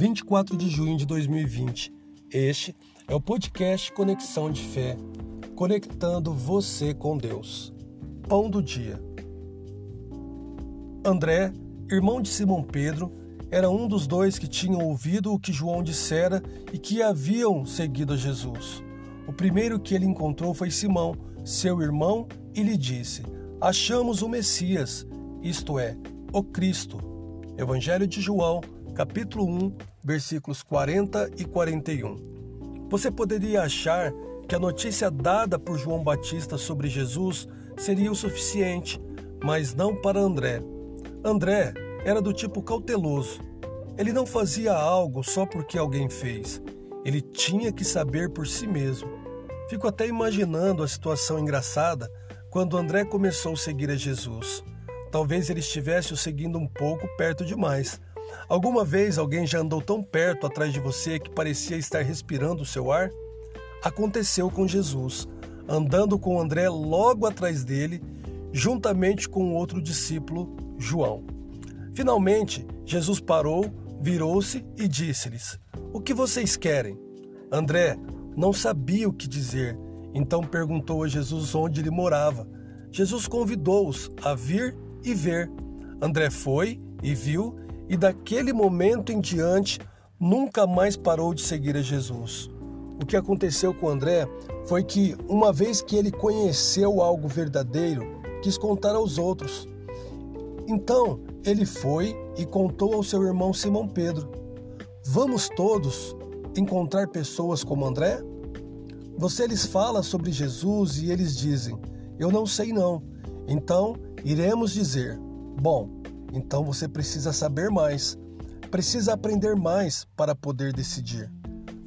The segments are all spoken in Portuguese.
24 de junho de 2020. Este é o podcast Conexão de Fé, conectando você com Deus. Pão do dia. André, irmão de Simão Pedro, era um dos dois que tinham ouvido o que João dissera e que haviam seguido a Jesus. O primeiro que ele encontrou foi Simão, seu irmão, e lhe disse: Achamos o Messias, isto é, o Cristo. Evangelho de João, capítulo 1, versículos 40 e 41. Você poderia achar que a notícia dada por João Batista sobre Jesus seria o suficiente, mas não para André. André era do tipo cauteloso. Ele não fazia algo só porque alguém fez. Ele tinha que saber por si mesmo. Fico até imaginando a situação engraçada quando André começou a seguir a Jesus. Talvez ele estivesse o seguindo um pouco perto demais. Alguma vez alguém já andou tão perto atrás de você que parecia estar respirando o seu ar? Aconteceu com Jesus, andando com André logo atrás dele, juntamente com outro discípulo, João. Finalmente, Jesus parou, virou-se e disse-lhes: O que vocês querem? André não sabia o que dizer, então perguntou a Jesus onde ele morava. Jesus convidou-os a vir e ver. André foi e viu, e daquele momento em diante nunca mais parou de seguir a Jesus. O que aconteceu com André foi que, uma vez que ele conheceu algo verdadeiro, quis contar aos outros. Então ele foi e contou ao seu irmão Simão Pedro: Vamos todos encontrar pessoas como André? Você lhes fala sobre Jesus e eles dizem: Eu não sei não. Então iremos dizer: Bom, então você precisa saber mais, precisa aprender mais para poder decidir.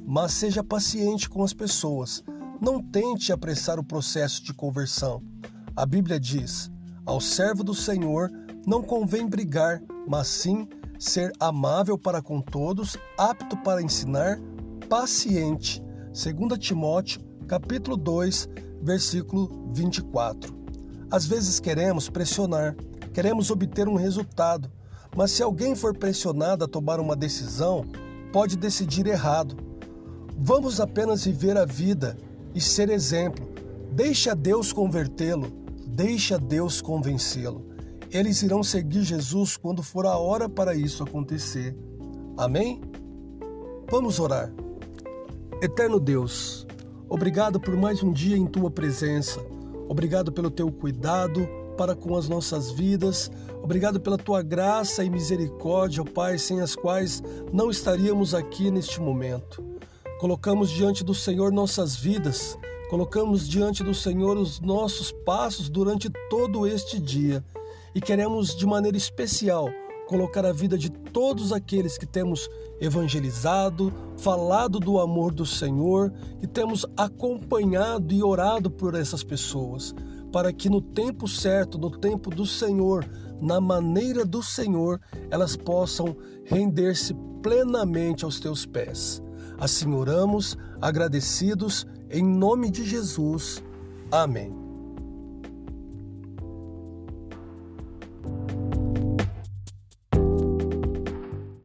Mas seja paciente com as pessoas. Não tente apressar o processo de conversão. A Bíblia diz: Ao servo do Senhor não convém brigar, mas sim ser amável para com todos, apto para ensinar, paciente. 2 Timóteo, capítulo 2, versículo 24. Às vezes queremos pressionar, queremos obter um resultado, mas se alguém for pressionado a tomar uma decisão, pode decidir errado. Vamos apenas viver a vida e ser exemplo. Deixe a Deus convertê-lo, deixe a Deus convencê-lo. Eles irão seguir Jesus quando for a hora para isso acontecer. Amém? Vamos orar. Eterno Deus, obrigado por mais um dia em tua presença. Obrigado pelo teu cuidado para com as nossas vidas. Obrigado pela tua graça e misericórdia, ó Pai, sem as quais não estaríamos aqui neste momento. Colocamos diante do Senhor nossas vidas, colocamos diante do Senhor os nossos passos durante todo este dia e queremos de maneira especial colocar a vida de todos aqueles que temos evangelizado, falado do amor do Senhor, que temos acompanhado e orado por essas pessoas, para que no tempo certo, no tempo do Senhor, na maneira do Senhor, elas possam render-se plenamente aos teus pés. Assim oramos, agradecidos, em nome de Jesus. Amém.